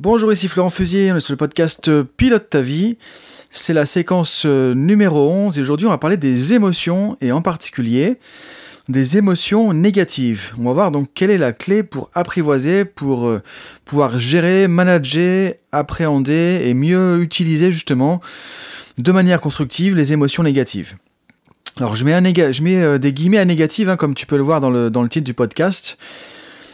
Bonjour, ici Florent Fusier, on sur le podcast Pilote ta vie. C'est la séquence euh, numéro 11 et aujourd'hui on va parler des émotions et en particulier des émotions négatives. On va voir donc quelle est la clé pour apprivoiser, pour euh, pouvoir gérer, manager, appréhender et mieux utiliser justement de manière constructive les émotions négatives. Alors je mets, euh, des guillemets à négative, hein, comme tu peux le voir dans le titre du podcast.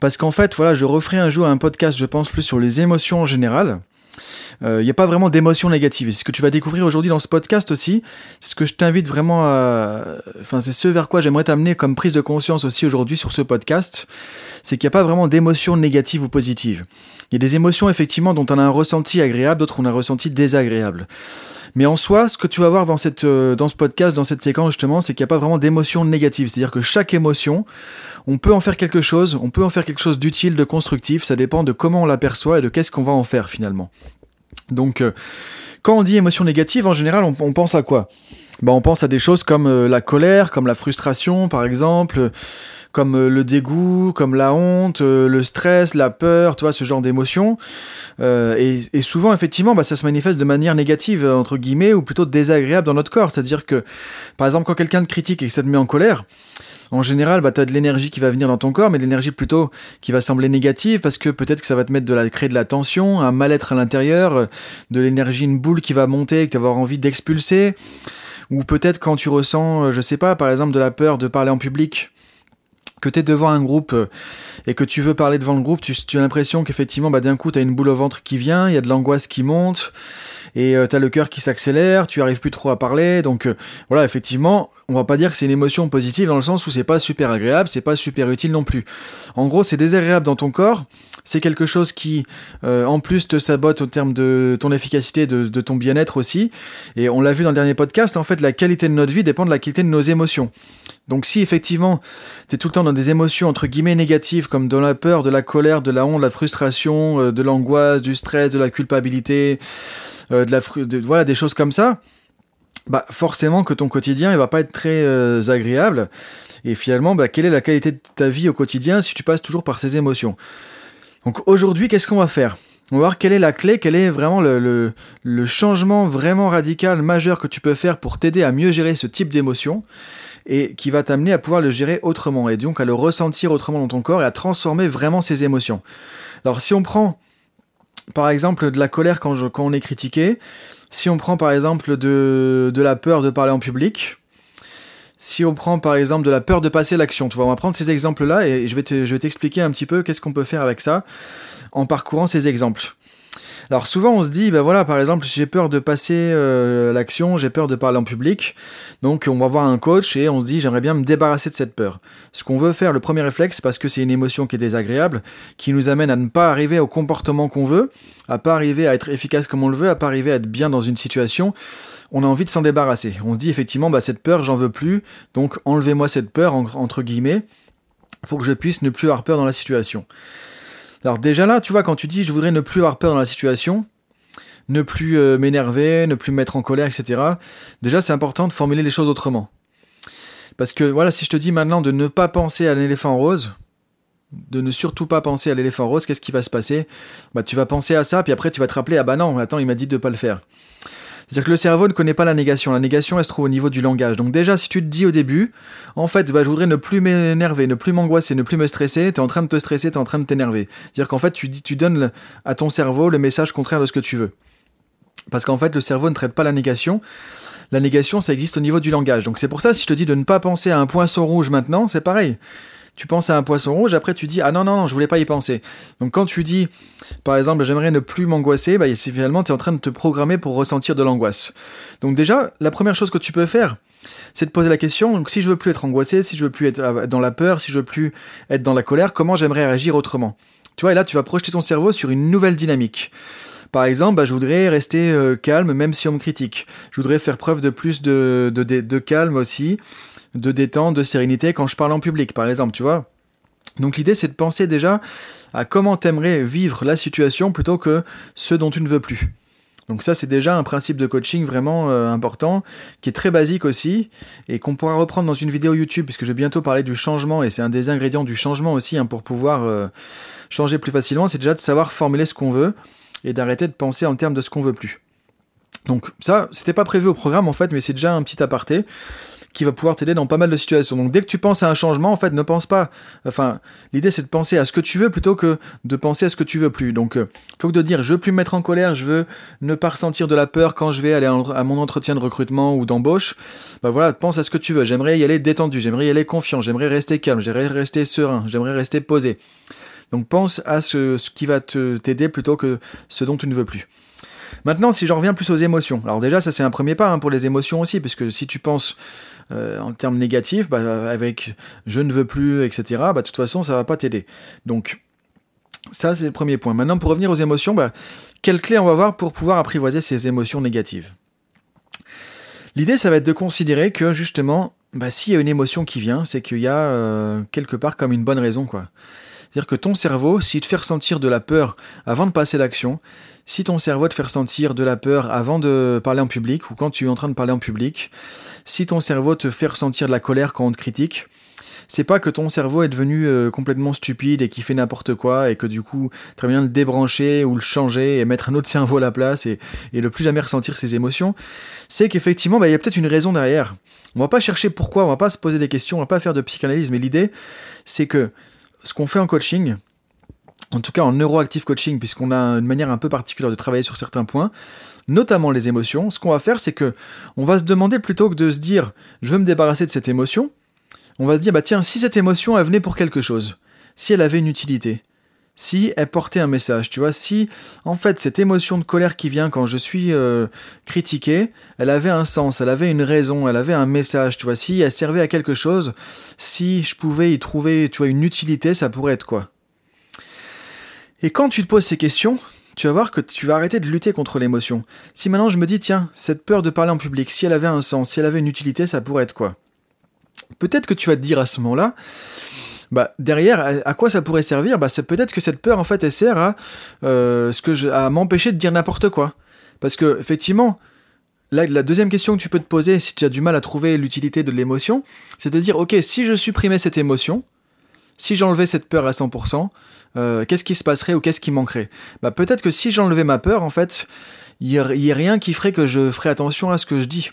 Parce qu'en fait, voilà, je referai un jour un podcast, je pense, plus sur les émotions en général. Il euh, n'y a pas vraiment d'émotions négatives. Ce que tu vas découvrir aujourd'hui dans ce podcast aussi, c'est ce que je t'invite vraiment à... Enfin, c'est ce vers quoi j'aimerais t'amener comme prise de conscience aussi aujourd'hui sur ce podcast, c'est qu'il n'y a pas vraiment d'émotions négatives ou positives. Il y a des émotions effectivement dont on a un ressenti agréable, d'autres on a un ressenti désagréable. Mais en soi, ce que tu vas voir dans, cette, euh, dans ce podcast, dans cette séquence justement, c'est qu'il n'y a pas vraiment d'émotion négative. C'est-à-dire que chaque émotion, on peut en faire quelque chose, on peut en faire quelque chose d'utile, de constructif, ça dépend de comment on l'aperçoit et de qu'est-ce qu'on va en faire finalement. Donc, euh, quand on dit émotion négative, en général, on, pense à quoi? Ben, On pense à des choses comme euh, la colère, comme la frustration par exemple comme euh, le dégoût, comme la honte, euh, le stress, la peur, tu vois, ce genre d'émotions. Euh, et, souvent, effectivement, bah, ça se manifeste de manière négative, entre guillemets, ou plutôt désagréable dans notre corps. C'est-à-dire que, par exemple, quand quelqu'un te critique et que ça te met en colère, en général, bah, tu as de l'énergie qui va venir dans ton corps, mais de l'énergie plutôt qui va sembler négative parce que peut-être que ça va te mettre de la, créer de la tension, un mal-être à l'intérieur, de l'énergie, une boule qui va monter, que tu vas avoir envie d'expulser. Ou peut-être quand tu ressens, je sais pas, par exemple, de la peur de parler en public, que tu es devant un groupe euh, et que tu veux parler devant le groupe, tu, as l'impression qu'effectivement, bah, d'un coup, tu as une boule au ventre qui vient, il y a de l'angoisse qui monte, et euh, tu as le cœur qui s'accélère, tu arrives plus trop à parler. Donc euh, voilà, effectivement, on va pas dire que c'est une émotion positive dans le sens où c'est pas super agréable, c'est pas super utile non plus. En gros, c'est désagréable dans ton corps, c'est quelque chose qui, en plus, te sabote au terme de ton efficacité, de, ton bien-être aussi. Et on l'a vu dans le dernier podcast, en fait, la qualité de notre vie dépend de la qualité de nos émotions. Donc si effectivement tu es tout le temps dans des émotions entre guillemets négatives comme de la peur, de la colère, de la honte, de la frustration, euh, de l'angoisse, du stress, de la culpabilité, euh, de la voilà des choses comme ça, bah forcément que ton quotidien il va pas être très euh, agréable et finalement bah, quelle est la qualité de ta vie au quotidien si tu passes toujours par ces émotions? Donc aujourd'hui qu'est-ce qu'on va faire? On va voir quelle est la clé, quel est vraiment le, le, changement vraiment radical, majeur que tu peux faire pour t'aider à mieux gérer ce type d'émotion et qui va t'amener à pouvoir le gérer autrement et donc à le ressentir autrement dans ton corps et à transformer vraiment ces émotions. Alors si on prend par exemple de la colère quand, on est critiqué, si on prend par exemple de, la peur de parler en public, si on prend par exemple de la peur de passer l'action, tu vois, on va prendre ces exemples-là et je vais t'expliquer un petit peu qu'est-ce qu'on peut faire avec ça en parcourant ces exemples. Alors souvent on se dit, ben voilà, par exemple, j'ai peur de passer euh, l'action, j'ai peur de parler en public, donc on va voir un coach et on se dit, j'aimerais bien me débarrasser de cette peur. Ce qu'on veut faire, le premier réflexe, parce que c'est une émotion qui est désagréable, qui nous amène à ne pas arriver au comportement qu'on veut, à pas arriver à être efficace comme on le veut, à pas arriver à être bien dans une situation, on a envie de s'en débarrasser. On se dit effectivement, bah, cette peur, j'en veux plus, donc enlevez-moi cette peur, entre guillemets, pour que je puisse ne plus avoir peur dans la situation. Alors déjà là, tu vois, quand tu dis je voudrais ne plus avoir peur dans la situation, ne plus euh, m'énerver, ne plus me mettre en colère, etc. Déjà, c'est important de formuler les choses autrement. Parce que voilà, si je te dis maintenant de ne pas penser à l'éléphant rose, de ne surtout pas penser à l'éléphant rose, qu'est-ce qui va se passer? Bah tu vas penser à ça, puis après tu vas te rappeler, ah bah non, attends, il m'a dit de ne pas le faire. C'est-à-dire que le cerveau ne connaît pas la négation. La négation, elle se trouve au niveau du langage. Donc déjà, si tu te dis au début, en fait, bah, je voudrais ne plus m'énerver, ne plus m'angoisser, ne plus me stresser, tu es en train de te stresser, tu es en train de t'énerver. C'est-à-dire qu'en fait, tu, tu donnes à ton cerveau le message contraire de ce que tu veux. Parce qu'en fait, le cerveau ne traite pas la négation. La négation, ça existe au niveau du langage. Donc c'est pour ça, si je te dis de ne pas penser à un poinçon rouge maintenant, c'est pareil tu penses à un poisson rouge, après tu dis ah non non non, je voulais pas y penser. Donc quand tu dis par exemple j'aimerais ne plus m'angoisser, bah, finalement tu es en train de te programmer pour ressentir de l'angoisse. Donc déjà, la première chose que tu peux faire, c'est de poser la question, donc si je veux plus être angoissé, si je veux plus être euh, dans la peur, si je veux plus être dans la colère, comment j'aimerais réagir autrement? Tu vois, et là tu vas projeter ton cerveau sur une nouvelle dynamique. Par exemple, bah, je voudrais rester euh, calme même si on me critique. Je voudrais faire preuve de plus de, calme aussi de détente, de sérénité quand je parle en public, par exemple, tu vois. Donc l'idée, c'est de penser déjà à comment t'aimerais vivre la situation plutôt que ce dont tu ne veux plus. Donc ça, c'est déjà un principe de coaching vraiment euh, important, qui est très basique aussi, et qu'on pourra reprendre dans une vidéo YouTube, puisque je vais bientôt parler du changement, et c'est un des ingrédients du changement aussi, hein, pour pouvoir euh, changer plus facilement, c'est déjà de savoir formuler ce qu'on veut, et d'arrêter de penser en termes de ce qu'on veut plus. Donc ça, c'était pas prévu au programme en fait, mais c'est déjà un petit aparté qui va pouvoir t'aider dans pas mal de situations. Donc dès que tu penses à un changement, en fait, ne pense pas. Enfin, l'idée c'est de penser à ce que tu veux plutôt que de penser à ce que tu veux plus. Donc, euh, plutôt que de dire je veux plus me mettre en colère, je veux ne pas ressentir de la peur quand je vais aller à mon entretien de recrutement ou d'embauche, bah voilà, pense à ce que tu veux. J'aimerais y aller détendu, j'aimerais y aller confiant, j'aimerais rester calme, j'aimerais rester serein, j'aimerais rester posé. Donc pense à ce, qui va t'aider plutôt que ce dont tu ne veux plus. Maintenant, si j'en reviens plus aux émotions. Alors déjà, ça c'est un premier pas hein, pour les émotions aussi, puisque si tu penses euh, en termes négatifs, bah, avec je ne veux plus, etc., bah, de toute façon, ça va pas t'aider. Donc, ça, c'est le premier point. Maintenant, pour revenir aux émotions, bah, quelle clé on va avoir pour pouvoir apprivoiser ces émotions négatives? L'idée, ça va être de considérer que justement, bah, s'il y a une émotion qui vient, c'est qu'il y a euh, quelque part comme une bonne raison, quoi. C'est-à-dire que ton cerveau, s'il te fait ressentir de la peur avant de passer l'action, si ton cerveau te fait ressentir de la peur avant de parler en public ou quand tu es en train de parler en public, si ton cerveau te fait ressentir de la colère quand on te critique, c'est pas que ton cerveau est devenu euh, complètement stupide et qui fait n'importe quoi et que du coup, très bien le débrancher ou le changer et mettre un autre cerveau à la place et, et ne plus jamais ressentir ses émotions. C'est qu'effectivement, bah, il y a peut-être une raison derrière. On va pas chercher pourquoi, on va pas se poser des questions, on va pas faire de psychanalyse, mais l'idée, c'est que ce qu'on fait en coaching, en tout cas en neuroactive coaching, puisqu'on a une manière un peu particulière de travailler sur certains points, notamment les émotions, ce qu'on va faire, c'est que on va se demander plutôt que de se dire je veux me débarrasser de cette émotion, on va se dire bah tiens, si cette émotion elle venait pour quelque chose, si elle avait une utilité, si elle portait un message, tu vois, si en fait cette émotion de colère qui vient quand je suis euh, critiqué, elle avait un sens, elle avait une raison, elle avait un message, tu vois, si elle servait à quelque chose, si je pouvais y trouver, tu vois, une utilité, ça pourrait être quoi Et quand tu te poses ces questions, tu vas voir que tu vas arrêter de lutter contre l'émotion. Si maintenant je me dis, tiens, cette peur de parler en public, si elle avait un sens, si elle avait une utilité, ça pourrait être quoi Peut-être que tu vas te dire à ce moment-là, bah, derrière, à, quoi ça pourrait servir? Bah, C'est peut-être que cette peur, en fait, elle sert à, euh, ce que à m'empêcher de dire n'importe quoi. Parce que, effectivement, la deuxième question que tu peux te poser, si tu as du mal à trouver l'utilité de l'émotion, c'est de dire, ok, si je supprimais cette émotion, si j'enlevais cette peur à 100%, euh, qu'est-ce qui se passerait ou qu'est-ce qui manquerait? Bah, Peut-être que si j'enlevais ma peur, en fait, il n'y a, rien qui ferait que je ferais attention à ce que je dis.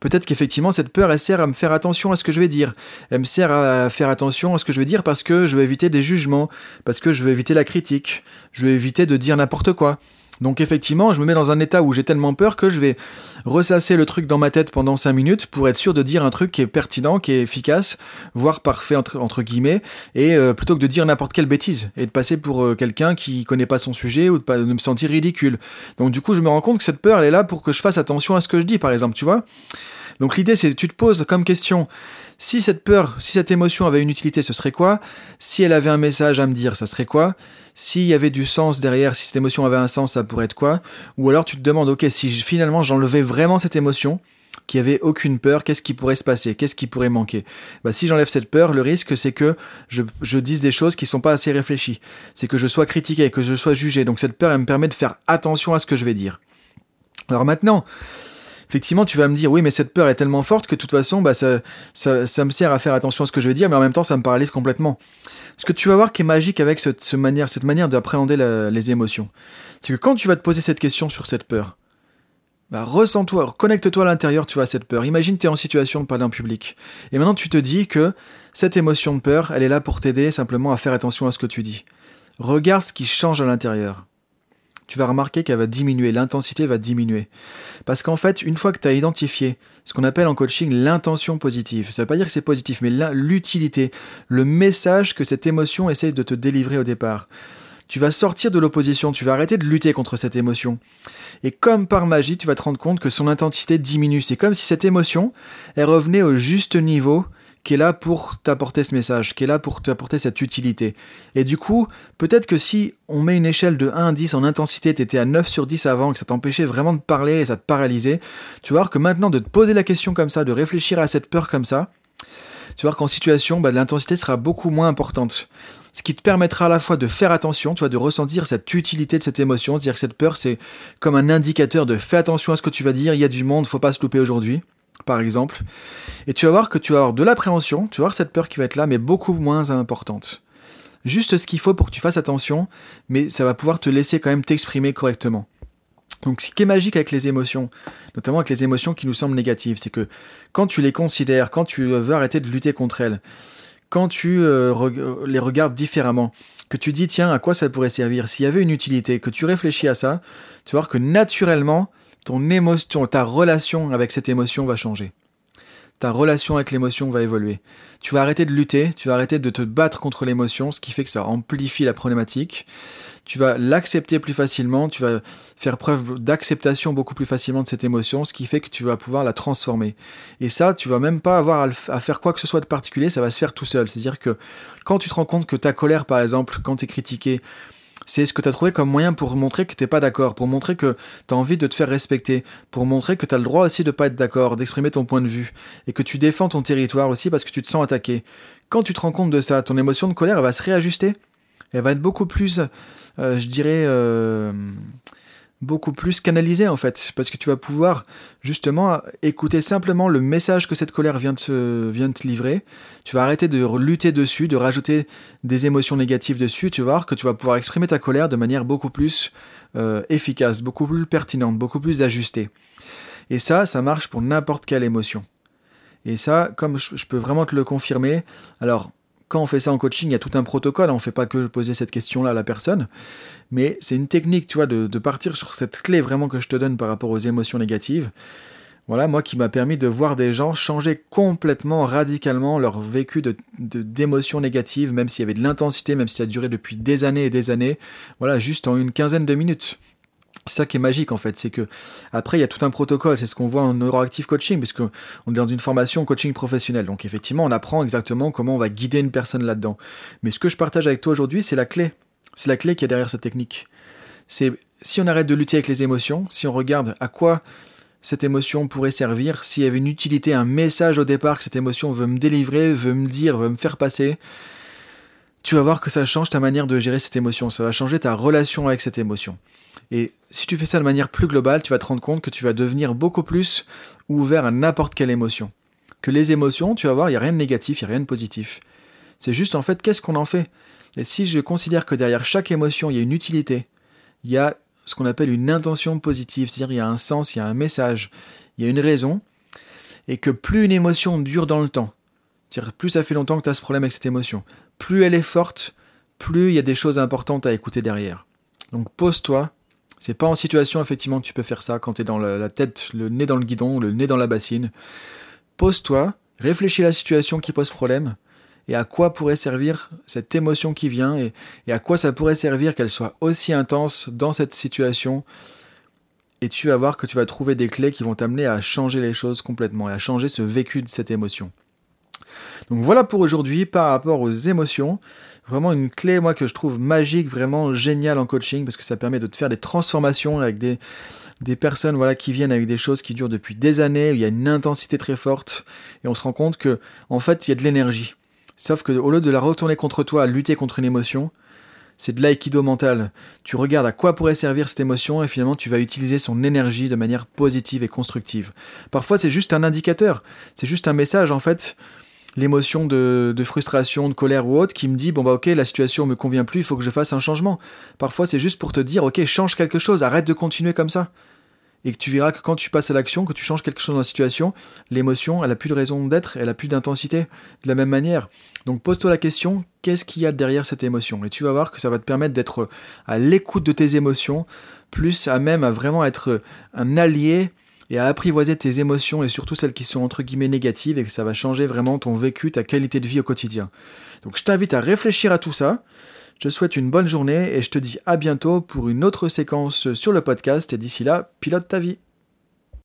Peut-être qu'effectivement, cette peur, elle sert à me faire attention à ce que je vais dire. Elle me sert à faire attention à ce que je vais dire parce que je veux éviter des jugements, parce que je veux éviter la critique, je veux éviter de dire n'importe quoi. Donc effectivement, je me mets dans un état où j'ai tellement peur que je vais ressasser le truc dans ma tête pendant 5 minutes pour être sûr de dire un truc qui est pertinent, qui est efficace, voire parfait entre, guillemets, et euh, plutôt que de dire n'importe quelle bêtise et de passer pour euh, quelqu'un qui connaît pas son sujet ou de, de, me sentir ridicule. Donc du coup, je me rends compte que cette peur, elle est là pour que je fasse attention à ce que je dis, par exemple, tu vois. Donc l'idée, c'est que tu te poses comme question, si cette peur, si cette émotion avait une utilité, ce serait quoi? Si elle avait un message à me dire, ça serait quoi? S'il y avait du sens derrière, si cette émotion avait un sens, ça pourrait être quoi? Ou alors tu te demandes, ok, si finalement j'enlevais vraiment cette émotion, qui avait aucune peur, qu'est-ce qui pourrait se passer? Qu'est-ce qui pourrait manquer? Bah, Si j'enlève cette peur, le risque c'est que je, je, dise des choses qui ne sont pas assez réfléchies. C'est que je sois critiqué, que je sois jugé. Donc cette peur, elle me permet de faire attention à ce que je vais dire. Alors maintenant, effectivement, tu vas me dire, oui, mais cette peur est tellement forte que de toute façon, bah, ça, ça, me sert à faire attention à ce que je vais dire, mais en même temps, ça me paralyse complètement. Ce que tu vas voir qui est magique avec ce, manière, cette manière d'appréhender les émotions, c'est que quand tu vas te poser cette question sur cette peur, bah, ressens-toi, connecte-toi à l'intérieur, tu vois, cette peur. Imagine tu es en situation de parler en public. Et maintenant, tu te dis que cette émotion de peur, elle est là pour t'aider simplement à faire attention à ce que tu dis. Regarde ce qui change à l'intérieur tu vas remarquer qu'elle va diminuer, l'intensité va diminuer. Parce qu'en fait, une fois que tu as identifié ce qu'on appelle en coaching l'intention positive, ça ne veut pas dire que c'est positif, mais l'utilité, le message que cette émotion essaye de te délivrer au départ, tu vas sortir de l'opposition, tu vas arrêter de lutter contre cette émotion. Et comme par magie, tu vas te rendre compte que son intensité diminue. C'est comme si cette émotion, elle revenait au juste niveau qui est là pour t'apporter ce message, qui est là pour t'apporter cette utilité. Et du coup, peut-être que si on met une échelle de 1 à 10 en intensité, tu étais à 9 sur 10 avant, que ça t'empêchait vraiment de parler et ça te paralysait, tu voir que maintenant de te poser la question comme ça, de réfléchir à cette peur comme ça, tu voir qu'en situation, bah, l'intensité sera beaucoup moins importante. Ce qui te permettra à la fois de faire attention, tu vois, de ressentir cette utilité de cette émotion, c'est-à-dire que cette peur, c'est comme un indicateur de fais attention à ce que tu vas dire, il y a du monde, faut pas se louper aujourd'hui par exemple. Et tu vas voir que tu vas avoir de l'appréhension, tu vas avoir cette peur qui va être là, mais beaucoup moins importante. juste ce qu'il faut pour que tu fasses attention, mais ça va pouvoir te laisser quand même t'exprimer correctement. Donc ce qui est magique avec les émotions, notamment avec les émotions qui nous semblent négatives, c'est que quand tu les considères, quand tu veux arrêter de lutter contre elles, quand tu euh, les regardes différemment, que tu dis tiens à quoi ça pourrait servir, s'il y avait une utilité, que tu réfléchis à ça, tu vas voir que naturellement ton émotion, ta relation avec cette émotion va changer ta relation avec l'émotion va évoluer. Tu vas arrêter de lutter, tu vas arrêter de te battre contre l'émotion, ce qui fait que ça amplifie la problématique. Tu vas l'accepter plus facilement, tu vas faire preuve d'acceptation beaucoup plus facilement de cette émotion, ce qui fait que tu vas pouvoir la transformer. Et ça, tu vas même pas avoir à, faire quoi que ce soit de particulier, ça va se faire tout seul. C'est-à-dire que quand tu te rends compte que ta colère, par exemple, quand tu es critiqué, c'est ce que tu as trouvé comme moyen pour montrer que tu n'es pas d'accord, pour montrer que tu as envie de te faire respecter, pour montrer que tu as le droit aussi de pas être d'accord, d'exprimer ton point de vue, et que tu défends ton territoire aussi parce que tu te sens attaqué. Quand tu te rends compte de ça, ton émotion de colère, elle va se réajuster, elle va être beaucoup plus, euh, je dirais, euh, beaucoup plus canalisé en fait, parce que tu vas pouvoir justement écouter simplement le message que cette colère vient de te, te livrer. Tu vas arrêter de lutter dessus, de rajouter des émotions négatives dessus. Tu vas voir que tu vas pouvoir exprimer ta colère de manière beaucoup plus euh, efficace, beaucoup plus pertinente, beaucoup plus ajustée. Et ça, ça marche pour n'importe quelle émotion. Et ça, comme je peux vraiment te le confirmer, alors quand on fait ça en coaching, il y a tout un protocole, on ne fait pas que poser cette question-là à la personne, mais c'est une technique, tu vois, de, partir sur cette clé vraiment que je te donne par rapport aux émotions négatives. Voilà, moi qui m'a permis de voir des gens changer complètement, radicalement leur vécu d'émotions de, négatives, même s'il y avait de l'intensité, même si ça a duré depuis des années et des années, voilà, juste en une quinzaine de minutes. C'est ça qui est magique en fait, c'est que après il y a tout un protocole, c'est ce qu'on voit en neuroactive coaching, puisqu'on est dans une formation coaching professionnel. Donc effectivement, on apprend exactement comment on va guider une personne là-dedans. Mais ce que je partage avec toi aujourd'hui, c'est la clé. C'est la clé qui est derrière cette technique. C'est si on arrête de lutter avec les émotions, si on regarde à quoi cette émotion pourrait servir, s'il y avait une utilité, un message au départ que cette émotion veut me délivrer, veut me dire, veut me faire passer, tu vas voir que ça change ta manière de gérer cette émotion, ça va changer ta relation avec cette émotion. Et si tu fais ça de manière plus globale, tu vas te rendre compte que tu vas devenir beaucoup plus ouvert à n'importe quelle émotion. Que les émotions, tu vas voir, il n'y a rien de négatif, il n'y a rien de positif. C'est juste en fait, qu'est-ce qu'on en fait? Et si je considère que derrière chaque émotion, il y a une utilité, il y a ce qu'on appelle une intention positive, c'est-à-dire il y a un sens, il y a un message, il y a une raison, et que plus une émotion dure dans le temps, plus ça fait longtemps que tu as ce problème avec cette émotion, plus elle est forte, plus il y a des choses importantes à écouter derrière. Donc pose-toi. C'est pas en situation effectivement que tu peux faire ça quand tu es dans la tête, le nez dans le guidon, le nez dans la bassine. Pose-toi, réfléchis à la situation qui pose problème et à quoi pourrait servir cette émotion qui vient et, et à quoi ça pourrait servir qu'elle soit aussi intense dans cette situation. Et tu vas voir que tu vas trouver des clés qui vont t'amener à changer les choses complètement et à changer ce vécu de cette émotion. Donc voilà pour aujourd'hui par rapport aux émotions. Vraiment une clé, moi, que je trouve magique, vraiment géniale en coaching, parce que ça permet de te faire des transformations avec des, des personnes voilà, qui viennent avec des choses qui durent depuis des années, où il y a une intensité très forte, et on se rend compte que en fait, il y a de l'énergie. Sauf que au lieu de la retourner contre toi, à lutter contre une émotion, c'est de l'aïkido mental. Tu regardes à quoi pourrait servir cette émotion et finalement tu vas utiliser son énergie de manière positive et constructive. Parfois c'est juste un indicateur, c'est juste un message en fait l'émotion de, frustration, de colère ou autre qui me dit bon bah ok la situation me convient plus, il faut que je fasse un changement. Parfois c'est juste pour te dire ok change quelque chose, arrête de continuer comme ça. Et que tu verras que quand tu passes à l'action, que tu changes quelque chose dans la situation, l'émotion, elle a plus de raison d'être, elle a plus d'intensité. De la même manière. Donc pose-toi la question, qu'est-ce qu'il y a derrière cette émotion? Et tu vas voir que ça va te permettre d'être à l'écoute de tes émotions, plus à même à vraiment être un allié et à apprivoiser tes émotions et surtout celles qui sont entre guillemets négatives et que ça va changer vraiment ton vécu, ta qualité de vie au quotidien. Donc je t'invite à réfléchir à tout ça. Je te souhaite une bonne journée et je te dis à bientôt pour une autre séquence sur le podcast et d'ici là, pilote ta vie.